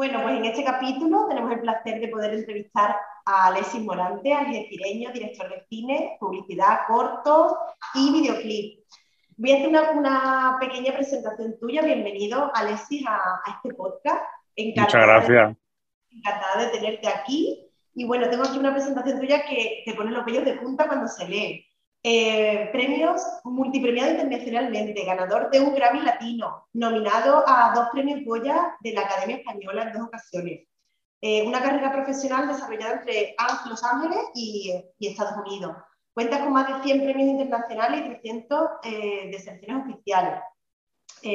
Bueno, pues en este capítulo tenemos el placer de poder entrevistar a Alexis Morante, algecireño, director de cine, publicidad, cortos y videoclip. Voy a hacer una, pequeña presentación tuya. Bienvenido, Alexis, a, este podcast. Muchas gracias. encantada de tenerte aquí. Y bueno, tengo aquí una presentación tuya que te pone los vellos de punta cuando se lee. Eh, premios multipremiado internacionalmente, ganador de un Grammy Latino, nominado a dos premios Goya de la Academia Española en dos ocasiones. Eh, una carrera profesional desarrollada entre Los Ángeles y, Estados Unidos. Cuenta con más de 100 premios internacionales y 300 eh, de secciones oficiales.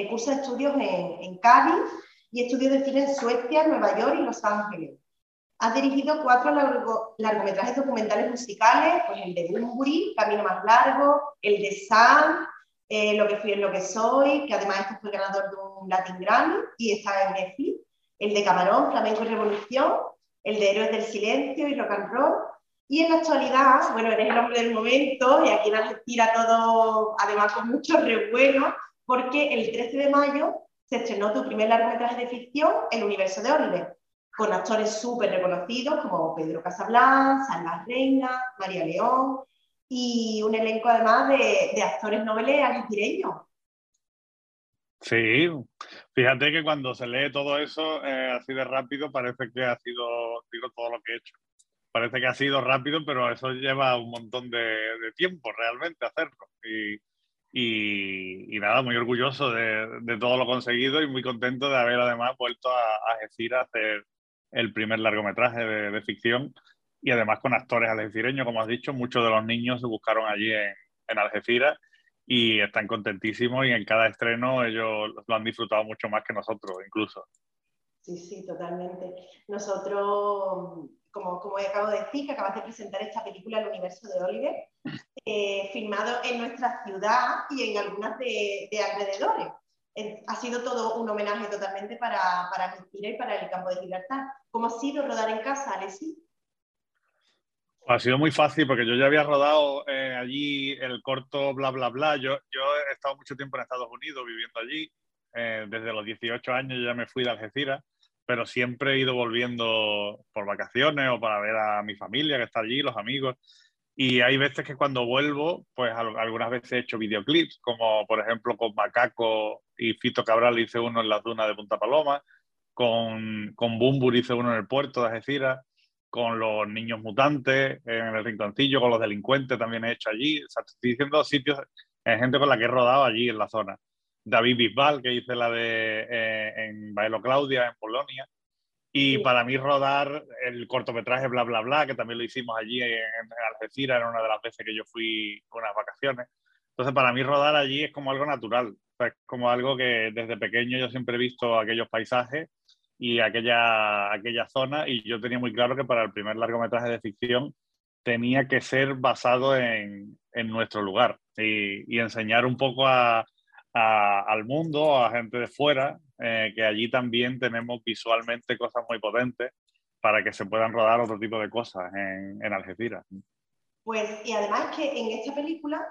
cursa estudios en Cádiz y estudios de cine en Suecia, Nueva York y Los Ángeles. Ha dirigido cuatro largometrajes documentales musicales, pues el de Bumburi, Camino más largo, el de Sam, eh, Lo que fui en lo que soy, que además este fue ganador de un Latin Grammy y está en Netflix, el de Camarón, Flamenco y Revolución, el de Héroes del Silencio y Rock and Roll. Y en la actualidad, bueno, eres el hombre del momento y aquí en Argentina todo, además con mucho revuelo, porque el 13 de mayo se estrenó tu primer largometraje de ficción, El universo de Oliver con actores súper reconocidos como Pedro Casablanca, Salva Reina, María León y un elenco además de, actores noveles algecireños. Sí, fíjate que cuando se lee todo eso eh, así de rápido parece que ha sido digo, todo lo que he hecho. Parece que ha sido rápido, pero eso lleva un montón de, tiempo realmente hacerlo. Y, nada, muy orgulloso de, todo lo conseguido y muy contento de haber además vuelto a, a a hacer el primer largometraje de, ficción y además con actores algecireños, como has dicho, muchos de los niños se buscaron allí en, en Algeciras y están contentísimos y en cada estreno ellos lo han disfrutado mucho más que nosotros incluso. Sí, sí, totalmente. Nosotros, como, como acabo de decir, que acabas de presentar esta película, El universo de Oliver, eh, filmado en nuestra ciudad y en algunas de, de alrededores ha sido todo un homenaje totalmente para, para y para el campo de Gibraltar. ¿Cómo ha sido rodar en casa, Alessi? Ha sido muy fácil porque yo ya había rodado eh, allí el corto bla bla bla. Yo, yo he estado mucho tiempo en Estados Unidos viviendo allí. Eh, desde los 18 años ya me fui de Algeciras, pero siempre he ido volviendo por vacaciones o para ver a mi familia que está allí, los amigos. Y hay veces que cuando vuelvo, pues algunas veces he hecho videoclips, como por ejemplo con Macaco y Fito Cabral hice uno en las dunas de Punta Paloma, con, con Bumbur hice uno en el puerto de Algeciras, con los niños mutantes en el rinconcillo, con los delincuentes también he hecho allí. O sea, estoy diciendo sitios, hay gente con la que he rodado allí en la zona. David Bisbal, que hice la de eh, en Baelo Claudia, en Polonia. Y para mí rodar el cortometraje Bla Bla Bla, que también lo hicimos allí en, Algeciras, era una de las veces que yo fui con unas vacaciones. Entonces para mí rodar allí es como algo natural, es como algo que desde pequeño yo siempre he visto aquellos paisajes y aquella, aquella zona y yo tenía muy claro que para el primer largometraje de ficción tenía que ser basado en, en nuestro lugar y, enseñar un poco al mundo, a gente de fuera, eh, que allí también tenemos visualmente cosas muy potentes para que se puedan rodar otro tipo de cosas en, en Algeciras. Pues, y además que en esta película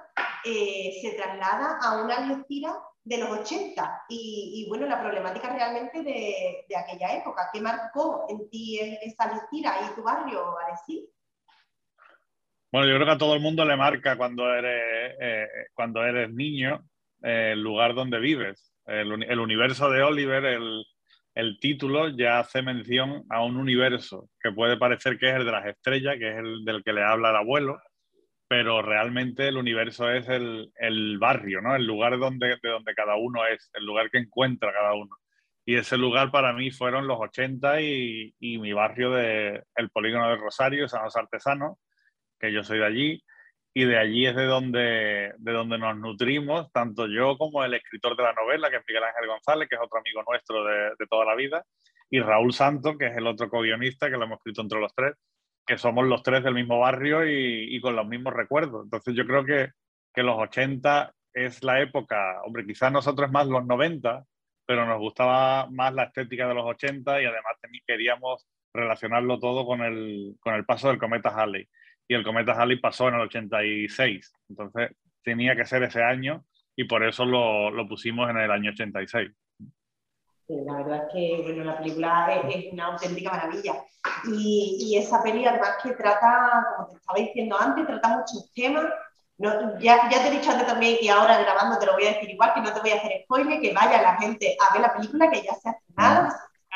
eh, se traslada a una Algeciras de los 80 y, bueno, la problemática realmente de, de, aquella época. ¿Qué marcó en ti esa Algeciras y tu barrio, Alexis? Bueno, yo creo que a todo el mundo le marca cuando eres, eh, cuando eres niño el lugar donde vives. El, universo de Oliver, el, título ya hace mención a un universo que puede parecer que es el de las estrellas, que es el del que le habla el abuelo, pero realmente el universo es el, barrio, ¿no? El lugar donde, de donde cada uno es, el lugar que encuentra cada uno. Y ese lugar para mí fueron los 80 y, mi barrio de el polígono de Rosario, San José Artesano, que yo soy de allí, y de allí es de donde, de donde nos nutrimos, tanto yo como el escritor de la novela, que es Miguel Ángel González, que es otro amigo nuestro de, de toda la vida, y Raúl Santos, que es el otro co-guionista, que lo hemos escrito entre los tres, que somos los tres del mismo barrio y, con los mismos recuerdos. Entonces yo creo que, que los 80 es la época, hombre, quizás nosotros más los 90, pero nos gustaba más la estética de los 80 y además queríamos relacionarlo todo con el, con el paso del cometa Halley y el cometa Halley pasó en el 86. Entonces tenía que ser ese año y por eso lo, lo pusimos en el año 86. La verdad es que bueno, la película es, una auténtica maravilla. Y, y, esa peli, además, que trata, como te estaba diciendo antes, trata muchos temas. No, ya, ya, te he dicho antes también, y ahora grabando te lo voy a decir igual, que no te voy a hacer spoiler, que vaya la gente a ver la película, que ya se ha estrenado,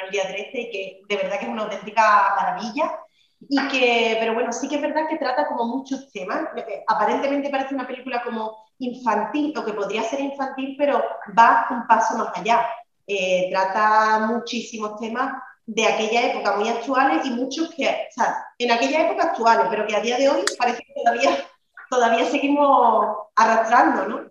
el día 13, y que de verdad que es una auténtica maravilla. Y que, pero bueno, sí que es verdad que trata como muchos temas. Eh, aparentemente parece una película como infantil, o que podría ser infantil, pero va un paso más allá. Eh, trata muchísimos temas de aquella época muy actuales y muchos que, o en aquella época actuales, pero que a día de hoy parece que todavía, todavía seguimos arrastrando, ¿no?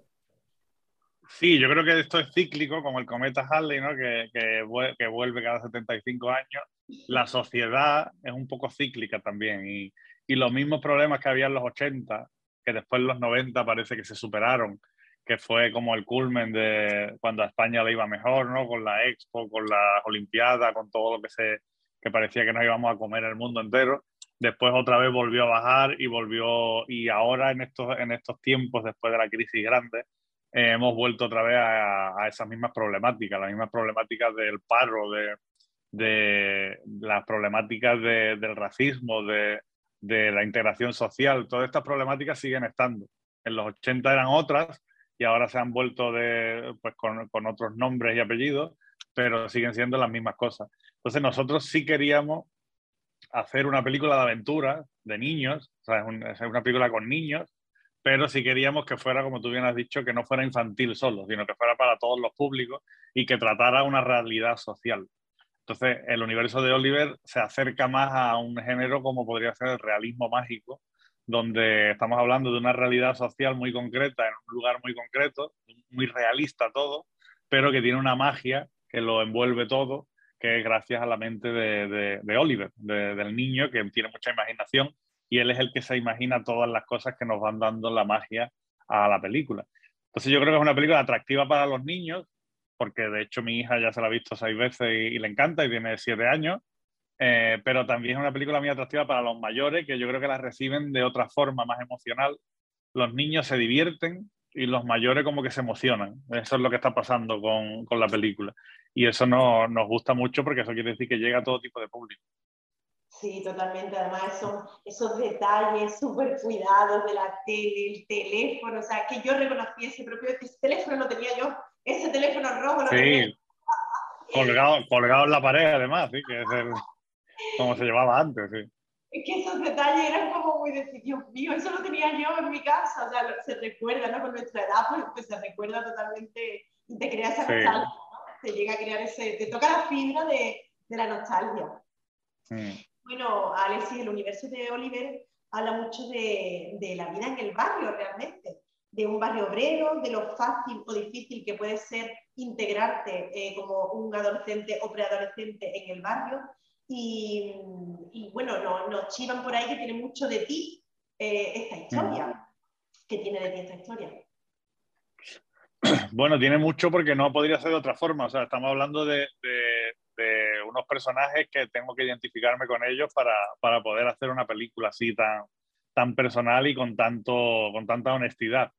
Sí, yo creo que esto es cíclico, como el cometa Halley, ¿no? que, que, que vuelve cada 75 años la sociedad es un poco cíclica también y, y, los mismos problemas que había en los 80, que después en los 90 parece que se superaron, que fue como el culmen de cuando a España le iba mejor, ¿no? Con la Expo, con la Olimpiada, con todo lo que se que parecía que nos íbamos a comer el mundo entero. Después otra vez volvió a bajar y volvió y ahora en estos en estos tiempos después de la crisis grande eh, hemos vuelto otra vez a, a, esas mismas problemáticas, las mismas problemáticas del paro, de, de las problemáticas del racismo, de, la integración social, todas estas problemáticas siguen estando. En los 80 eran otras y ahora se han vuelto de, pues, con, otros nombres y apellidos, pero siguen siendo las mismas cosas. Entonces nosotros sí queríamos hacer una película de aventura de niños, o sea, es, una película con niños, pero sí queríamos que fuera, como tú bien has dicho, que no fuera infantil solo, sino que fuera para todos los públicos y que tratara una realidad social. Entonces, el universo de Oliver se acerca más a un género como podría ser el realismo mágico, donde estamos hablando de una realidad social muy concreta, en un lugar muy concreto, muy realista todo, pero que tiene una magia que lo envuelve todo, que es gracias a la mente de, de, Oliver, del niño, que tiene mucha imaginación, y él es el que se imagina todas las cosas que nos van dando la magia a la película. Entonces yo creo que es una película atractiva para los niños, porque de hecho mi hija ya se la ha visto seis veces y, le encanta y tiene siete años, eh, pero también es una película muy atractiva para los mayores, que yo creo que la reciben de otra forma más emocional. Los niños se divierten y los mayores como que se emocionan. Eso es lo que está pasando con, con la película. Y eso no, nos gusta mucho porque eso quiere decir que llega a todo tipo de público. Sí, totalmente. Además, son esos detalles súper cuidados de la tele, el teléfono. O sea, que yo reconocí ese propio ese teléfono, lo tenía yo ese teléfono rojo lo sí. Colgado, colgado en la pared, además, sí, que es el, como se llevaba antes, sí. Es que esos detalles eran como muy de Dios mío, eso lo tenía yo en mi casa, o sea, se recuerda, ¿no? Con nuestra edad, pues, pues se recuerda totalmente y te crea esa nostalgia, ¿no? Te llega a crear ese, te toca la fibra de, de la nostalgia. Mm. Bueno, Alexis, el universo de Oliver habla mucho de, de la vida en el barrio, realmente de un barrio obrero, de lo fácil o difícil que puede ser integrarte eh, como un adolescente o preadolescente en el barrio. Y, bueno, nos no chivan por ahí que tiene mucho de ti eh, esta historia. ¿Qué tiene de ti esta historia? Bueno, tiene mucho porque no podría ser de otra forma. O sea, estamos hablando de, de, unos personajes que tengo que identificarme con ellos para, para poder hacer una película así tan, tan personal y con, tanto, con tanta honestidad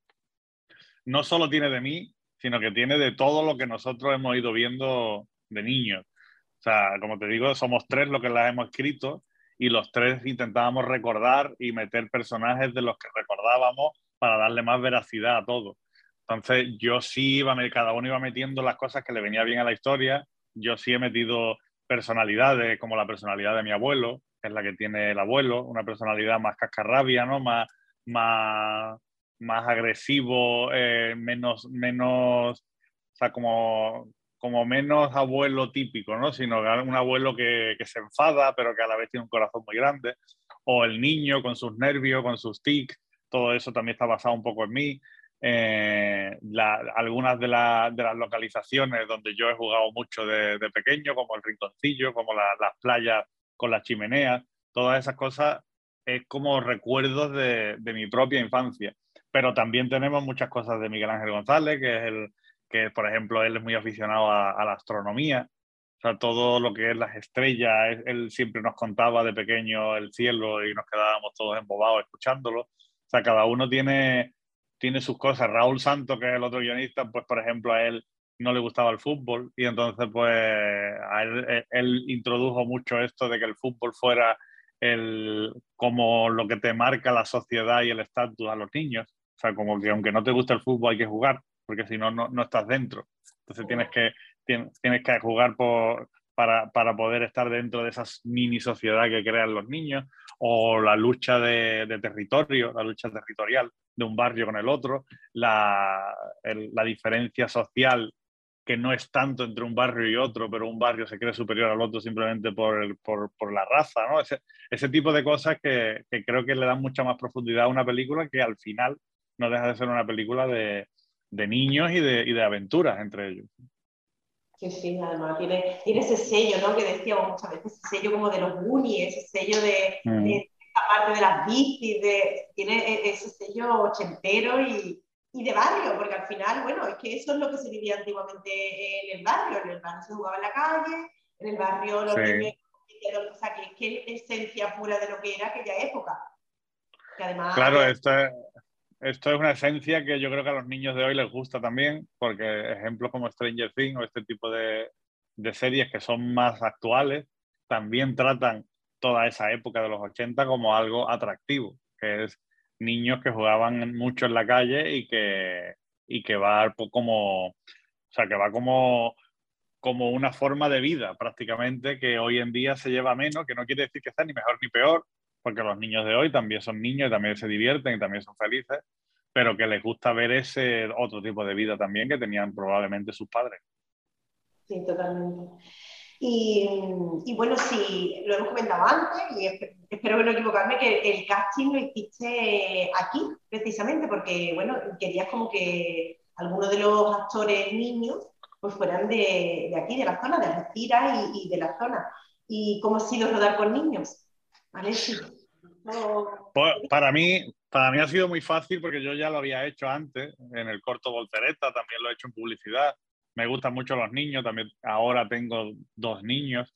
no solo tiene de mí, sino que tiene de todo lo que nosotros hemos ido viendo de niños. O sea, como te digo, somos tres los que las hemos escrito y los tres intentábamos recordar y meter personajes de los que recordábamos para darle más veracidad a todo. Entonces, yo sí iba, cada uno iba metiendo las cosas que le venía bien a la historia. Yo sí he metido personalidades, como la personalidad de mi abuelo, que es la que tiene el abuelo, una personalidad más cascarrabia, ¿no? Más, más, más agresivo, eh, menos, menos, o sea, como, como menos abuelo típico, ¿no? Sino un abuelo que, se enfada, pero que a la vez tiene un corazón muy grande. O el niño con sus nervios, con sus tics. todo eso también está basado un poco en mí. Eh, algunas de, las localizaciones donde yo he jugado mucho de, pequeño, como el rinconcillo, como las playas con las chimeneas, todas esas cosas es como recuerdos de, mi propia infancia. Pero también tenemos muchas cosas de Miguel Ángel González, que es el que, por ejemplo, él es muy aficionado a, la astronomía. O sea, todo lo que es las estrellas, él siempre nos contaba de pequeño el cielo y nos quedábamos todos embobados escuchándolo. O sea, cada uno tiene tiene sus cosas. Raúl Santo, que es el otro guionista, pues por ejemplo a él no le gustaba el fútbol y entonces pues a él, eh, él, introdujo mucho esto de que el fútbol fuera el, como lo que te marca la sociedad y el estatus a los niños. O sea, como que aunque no te guste el fútbol hay que jugar, porque si no, no, estás dentro. Entonces tienes que, tienes, tienes que jugar por, para, para, poder estar dentro de esa mini sociedad que crean los niños, o la lucha de, de territorio, la lucha territorial de un barrio con el otro, la, la, diferencia social que no es tanto entre un barrio y otro, pero un barrio se cree superior al otro simplemente por, por, por la raza, ¿no? Ese, ese tipo de cosas que, que, creo que le dan mucha más profundidad a una película que al final no deja de ser una película de, de niños y de, y de aventuras entre ellos. Sí, sí, además tiene, tiene ese sello, ¿no? Que decíamos muchas veces, ese sello como de los Goonies, ese sello de, mm. de aparte de las bicis, de, tiene e, ese sello ochentero y, y, de barrio, porque al final, bueno, es que eso es lo que se vivía antiguamente en el barrio. En el barrio se jugaba en la calle, en el barrio los niños, o sea, que es que esencia pura de lo que era aquella época. además, claro, esto es, esto es una esencia que yo creo que a los niños de hoy les gusta también, porque ejemplos como Stranger Things o este tipo de, de series que son más actuales también tratan toda esa época de los 80 como algo atractivo, que es niños que jugaban mucho en la calle y que, y que va como, o sea, que va como, como una forma de vida prácticamente que hoy en día se lleva menos, que no quiere decir que sea ni mejor ni peor, porque los niños de hoy también son niños y también se divierten y también son felices, pero que les gusta ver ese otro tipo de vida también que tenían probablemente sus padres. Sí, totalmente. Y, bueno, sí, lo hemos comentado antes y espero no equivocarme, que el casting lo hiciste aquí, precisamente, porque, bueno, querías como que algunos de los actores niños pues fueran de, aquí, de la zona, de Algeciras y, y, de la zona. ¿Y cómo ha sido rodar con niños? ¿Vale? Para, mí, para mí ha sido muy fácil porque yo ya lo había hecho antes, en el corto Voltereta, también lo he hecho en publicidad me gustan mucho los niños, también ahora tengo dos niños.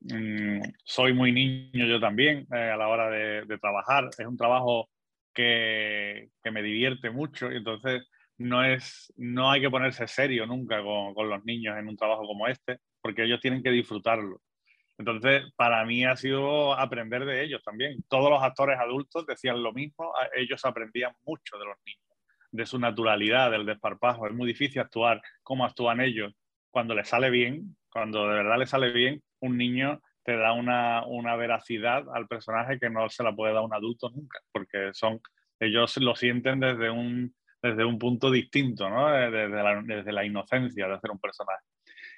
Mm, soy muy niño yo también eh, a la hora de, trabajar. Es un trabajo que, que, me divierte mucho y entonces no, es, no hay que ponerse serio nunca con, con, los niños en un trabajo como este, porque ellos tienen que disfrutarlo. Entonces, para mí ha sido aprender de ellos también. Todos los actores adultos decían lo mismo, ellos aprendían mucho de los niños de su naturalidad, del desparpajo. Es muy difícil actuar como actúan ellos. Cuando les sale bien, cuando de verdad les sale bien, un niño te da una, una, veracidad al personaje que no se la puede dar un adulto nunca, porque son, ellos lo sienten desde un, desde un punto distinto, ¿no? desde, la, desde la inocencia de hacer un personaje.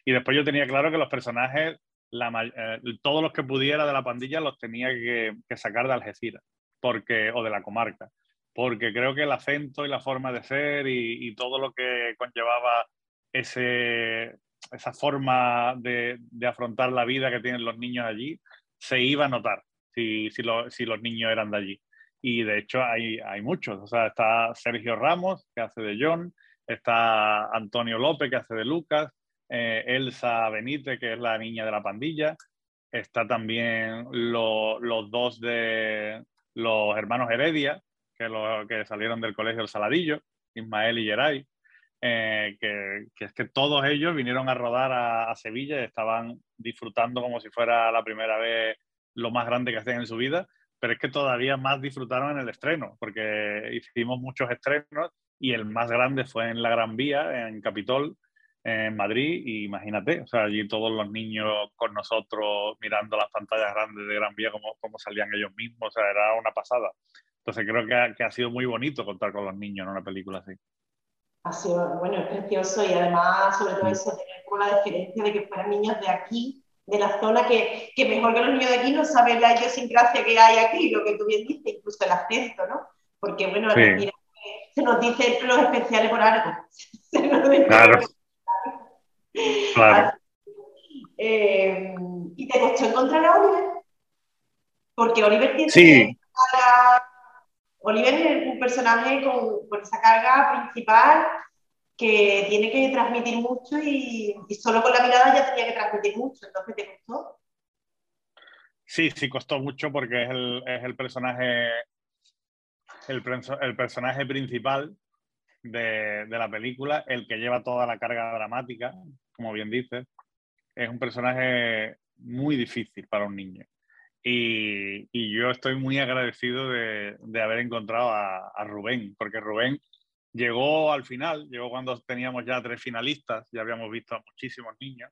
Y después yo tenía claro que los personajes, la, eh, todos los que pudiera de la pandilla los tenía que, sacar de Algeciras porque, o de la comarca, porque creo que el acento y la forma de ser y, todo lo que conllevaba esa forma de, afrontar la vida que tienen los niños allí, se iba a notar si, los niños eran de allí. Y de hecho hay, hay muchos. O sea, está Sergio Ramos, que hace de John, está Antonio López, que hace de Lucas, eh, Elsa Benítez, que es la niña de la pandilla, está también los dos de los hermanos Heredia, que, lo, que salieron del colegio El Saladillo, Ismael y Geray, eh, que, que, es que todos ellos vinieron a rodar a, Sevilla y estaban disfrutando como si fuera la primera vez lo más grande que hacían en su vida, pero es que todavía más disfrutaron en el estreno, porque hicimos muchos estrenos y el más grande fue en la Gran Vía, en Capitol, en Madrid, y imagínate, o sea, allí todos los niños con nosotros mirando las pantallas grandes de Gran Vía, como, como salían ellos mismos, o sea, era una pasada. Entonces creo que ha, que ha, sido muy bonito contar con los niños en una película así. Ha sido, bueno, es precioso y además, sobre todo eso, tener como la diferencia de que fueran niños de aquí, de la zona, que, que mejor que los niños de aquí no saben la idiosincrasia que hay aquí, lo que tú bien dices, incluso el acento, ¿no? Porque, bueno, se nos dice los especiales por algo. claro. Claro. Eh, ¿Y te costó encontrar a Oliver? Porque Oliver tiene sí. Oliver es un personaje con, esa carga principal que tiene que transmitir mucho y, solo con la mirada ya tenía que transmitir mucho, entonces te costó. Sí, sí costó mucho porque es el, es el personaje el, el, personaje principal de, de, la película, el que lleva toda la carga dramática, como bien dices. Es un personaje muy difícil para un niño. Y, yo estoy muy agradecido de, haber encontrado a, Rubén, porque Rubén llegó al final, llegó cuando teníamos ya tres finalistas, ya habíamos visto a muchísimos niños,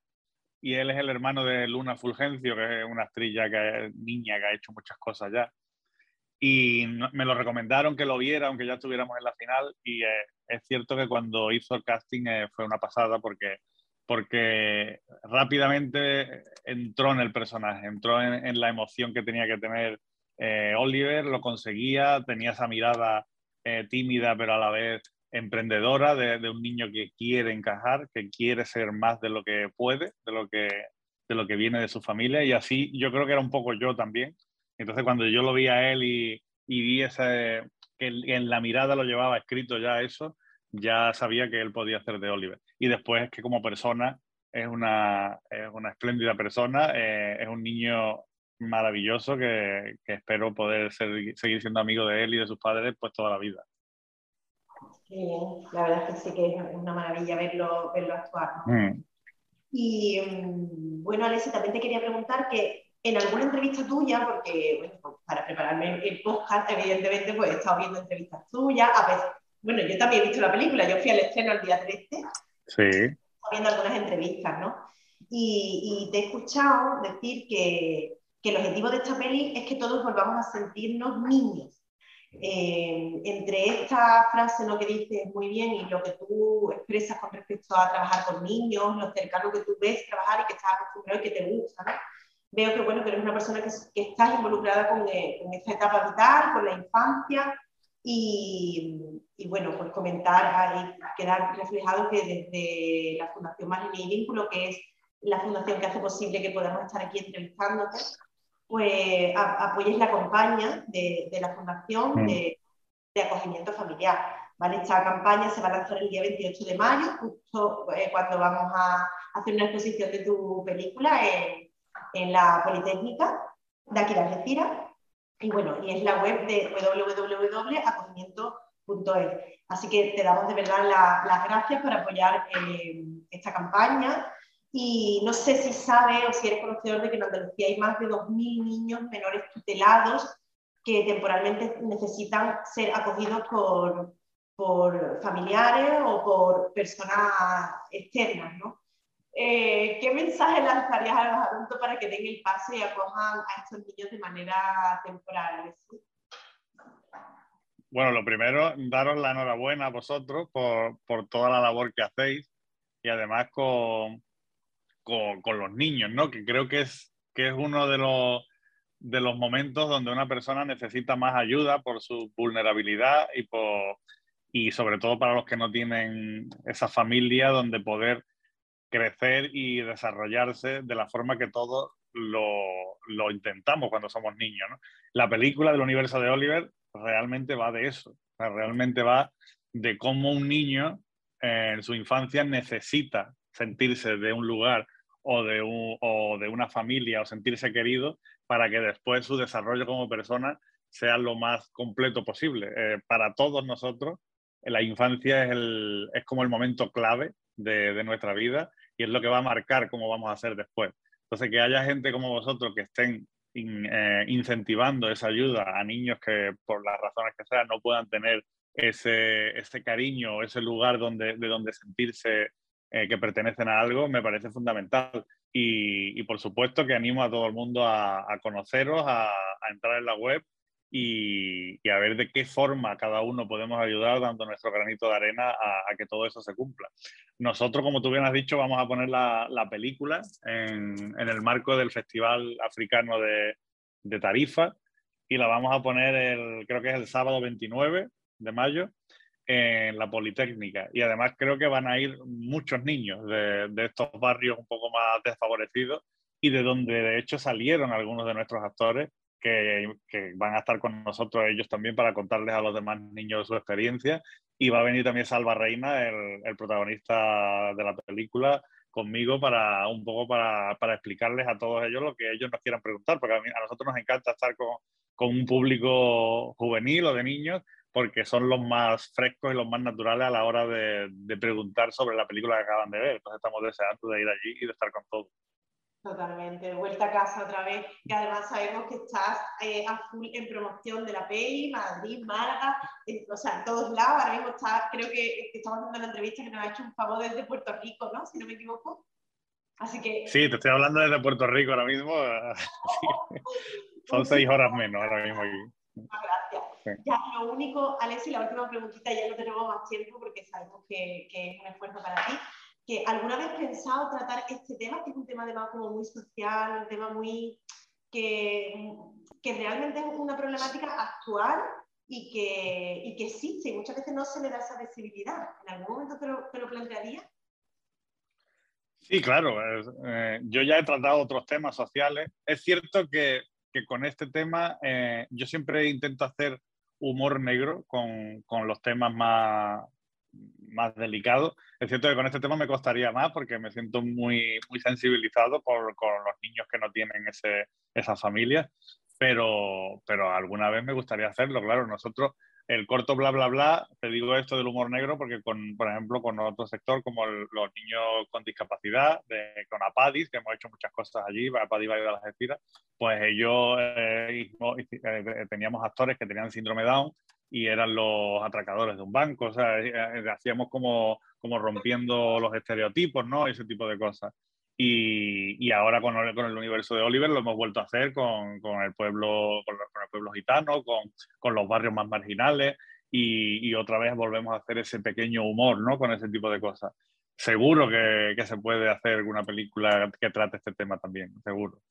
y él es el hermano de Luna Fulgencio, que es una estrella que niña que ha hecho muchas cosas ya. Y me lo recomendaron que lo viera, aunque ya estuviéramos en la final, y eh, es cierto que cuando hizo el casting eh, fue una pasada porque porque rápidamente entró en el personaje, entró en, la emoción que tenía que tener eh, Oliver, lo conseguía, tenía esa mirada eh, tímida pero a la vez emprendedora de, un niño que quiere encajar, que quiere ser más de lo que puede, de lo que, de lo que viene de su familia y así yo creo que era un poco yo también. Entonces cuando yo lo vi a él y, vi ese, que en la mirada lo llevaba escrito ya eso, ya sabía que él podía hacer de Oliver. Y después que como persona es una, es una espléndida persona, eh, es un niño maravilloso que, que espero poder seguir siendo amigo de él y de sus padres pues toda la vida. Sí, la verdad es que sí que es una maravilla verlo, verlo actuar. Mm. Y mm, bueno, Alessia, también te quería preguntar que en alguna entrevista tuya, porque bueno, pues, para prepararme el podcast, evidentemente, pues he estado viendo entrevistas tuyas, a veces, bueno, yo también he visto la película, yo fui al estreno el día 13. Sí. Viendo algunas entrevistas, ¿no? Y, te he escuchado decir que, que, el objetivo de esta peli es que todos volvamos a sentirnos niños. Eh, entre esta frase, lo que dices muy bien y lo que tú expresas con respecto a trabajar con niños, lo cercano que tú ves trabajar y que estás acostumbrado y que te gusta, ¿no? Veo que, bueno, que eres una persona que, que estás involucrada con, eh, con esta etapa vital, con la infancia, y, bueno, pues comentar y quedar reflejado que desde la Fundación Marina y Vínculo, que es la fundación que hace posible que podamos estar aquí entrevistándote, pues apoyes la campaña de, de la Fundación mm. de, de, Acogimiento Familiar. ¿vale? Esta campaña se va a lanzar el día 28 de mayo, justo eh, cuando vamos a hacer una exposición de tu película en, en la Politécnica de aquí de Algeciras. Y bueno, y es la web de www.acogimiento.es. Así que te damos de verdad las gracias por apoyar eh, esta campaña. Y no sé si sabes o si eres conocedor de que en Andalucía hay más de 2.000 niños menores tutelados que temporalmente necesitan ser acogidos por, por familiares o por personas externas, ¿no? Eh, ¿qué mensaje lanzarías a los adultos para que den el paso y acojan a estos niños de manera temporal? Bueno, lo primero, daros la enhorabuena a vosotros por, por toda la labor que hacéis y además con, con, con, los niños, ¿no? Que creo que es, que es uno de los, de los momentos donde una persona necesita más ayuda por su vulnerabilidad y, por, y sobre todo para los que no tienen esa familia donde poder crecer y desarrollarse de la forma que todos lo, intentamos cuando somos niños. La película del universo de Oliver realmente va de eso, realmente va de cómo un niño en su infancia necesita sentirse de un lugar o de, o de una familia o sentirse querido para que después su desarrollo como persona sea lo más completo posible. Eh, para todos nosotros, la infancia es, el, es como el momento clave de nuestra vida es lo que va a marcar cómo vamos a hacer después. Entonces, que haya gente como vosotros que estén eh, incentivando esa ayuda a niños que por las razones que sean no puedan tener ese, ese cariño, ese lugar donde, de donde sentirse eh, que pertenecen a algo, me parece fundamental. Y, por supuesto que animo a todo el mundo a, a conoceros, a, entrar en la web y, a ver de qué forma cada uno podemos ayudar dando nuestro granito de arena a, que todo eso se cumpla. Nosotros, como tú bien has dicho, vamos a poner la, película en, el marco del Festival Africano de, Tarifa y la vamos a poner el, creo que es el sábado 29 de mayo en la Politécnica. Y además creo que van a ir muchos niños de, de estos barrios un poco más desfavorecidos y de donde de hecho salieron algunos de nuestros actores que, van a estar con nosotros ellos también para contarles a los demás niños su experiencia. Y va a venir también Salva Reina, el, protagonista de la película, conmigo para un poco para, para, explicarles a todos ellos lo que ellos nos quieran preguntar, porque a, mí, a nosotros nos encanta estar con, con, un público juvenil o de niños, porque son los más frescos y los más naturales a la hora de, de preguntar sobre la película que acaban de ver. Entonces estamos deseando de ir allí y de estar con todos. Totalmente, vuelta a casa otra vez, que además sabemos que estás eh, a full en promoción de la peli, Madrid, Málaga, en, o sea, en todos lados, ahora mismo está, creo que, que, estamos haciendo la entrevista que nos ha hecho un favor desde Puerto Rico, ¿no? Si no me equivoco. Así que... Sí, te estoy hablando desde Puerto Rico ahora mismo. Son seis horas menos ahora mismo aquí. Gracias. Sí. Ya, lo único, Alessi, la última preguntita, ya no tenemos más tiempo porque sabemos que, que es un esfuerzo para ti que alguna vez pensado tratar este tema, que es un tema además como muy social, un tema muy que, que realmente es una problemática actual y que, y que existe y muchas veces no se le da esa visibilidad. ¿En algún momento te lo, te lo plantearía? Sí, claro. Eh, yo ya he tratado otros temas sociales. Es cierto que, que con este tema eh, yo siempre intento hacer humor negro con, con los temas más, más delicado. Es cierto que con este tema me costaría más porque me siento muy, muy sensibilizado por, con los niños que no tienen ese, esa familia, pero, pero alguna vez me gustaría hacerlo. Claro, nosotros, el corto bla bla bla, te digo esto del humor negro porque, con, por ejemplo, con otro sector como el, los niños con discapacidad, de, con APADIS, que hemos hecho muchas cosas allí, APADIS va a las Algeciras, pues ellos eh, eh, teníamos actores que tenían síndrome Down y eran los atracadores de un banco, o sea, eh, eh, hacíamos como, como rompiendo los estereotipos, ¿no? Ese tipo de cosas. Y, y ahora con el, con el, universo de Oliver lo hemos vuelto a hacer con, con el pueblo con, con, el pueblo gitano, con, con los barrios más marginales y, y, otra vez volvemos a hacer ese pequeño humor, ¿no? Con ese tipo de cosas. Seguro que, que se puede hacer alguna película que trate este tema también, seguro.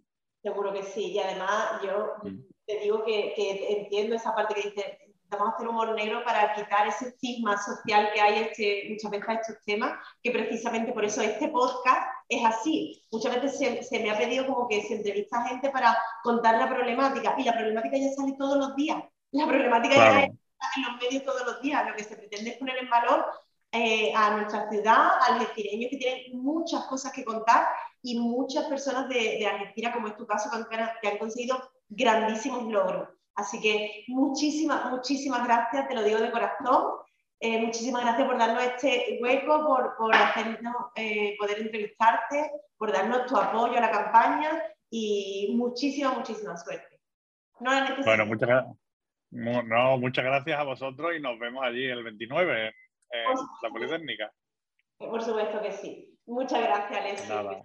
Seguro que sí. Y además yo mm. te digo que, que entiendo esa parte que dice intentamos hacer humor negro para quitar ese estigma social que hay este, muchas veces a estos temas, que precisamente por eso este podcast es así. Muchas veces se, se, me ha pedido como que se entrevista a gente para contar la problemática y la problemática ya sale todos los días. La problemática claro. ya está en los medios todos los días. Lo que se pretende es poner en valor eh, a nuestra ciudad, a algecireños que tienen muchas cosas que contar y muchas personas de, de Algeciras, como es tu caso, que han, que han conseguido grandísimos logros. Así que muchísimas, muchísimas gracias, te lo digo de corazón. Eh, muchísimas gracias por darnos este hueco, por, por hacernos eh, poder entrevistarte, por darnos tu apoyo a la campaña y muchísima, muchísima suerte. No bueno, muchas, no, muchas gracias a vosotros y nos vemos allí el 29 en, en la Politécnica. Por supuesto que sí. Muchas gracias. Nada.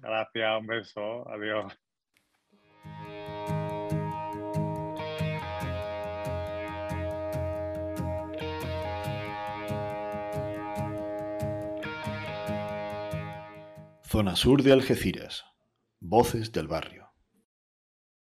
Gracias, un beso. Adiós. Zona sur de Algeciras. Voces del barrio.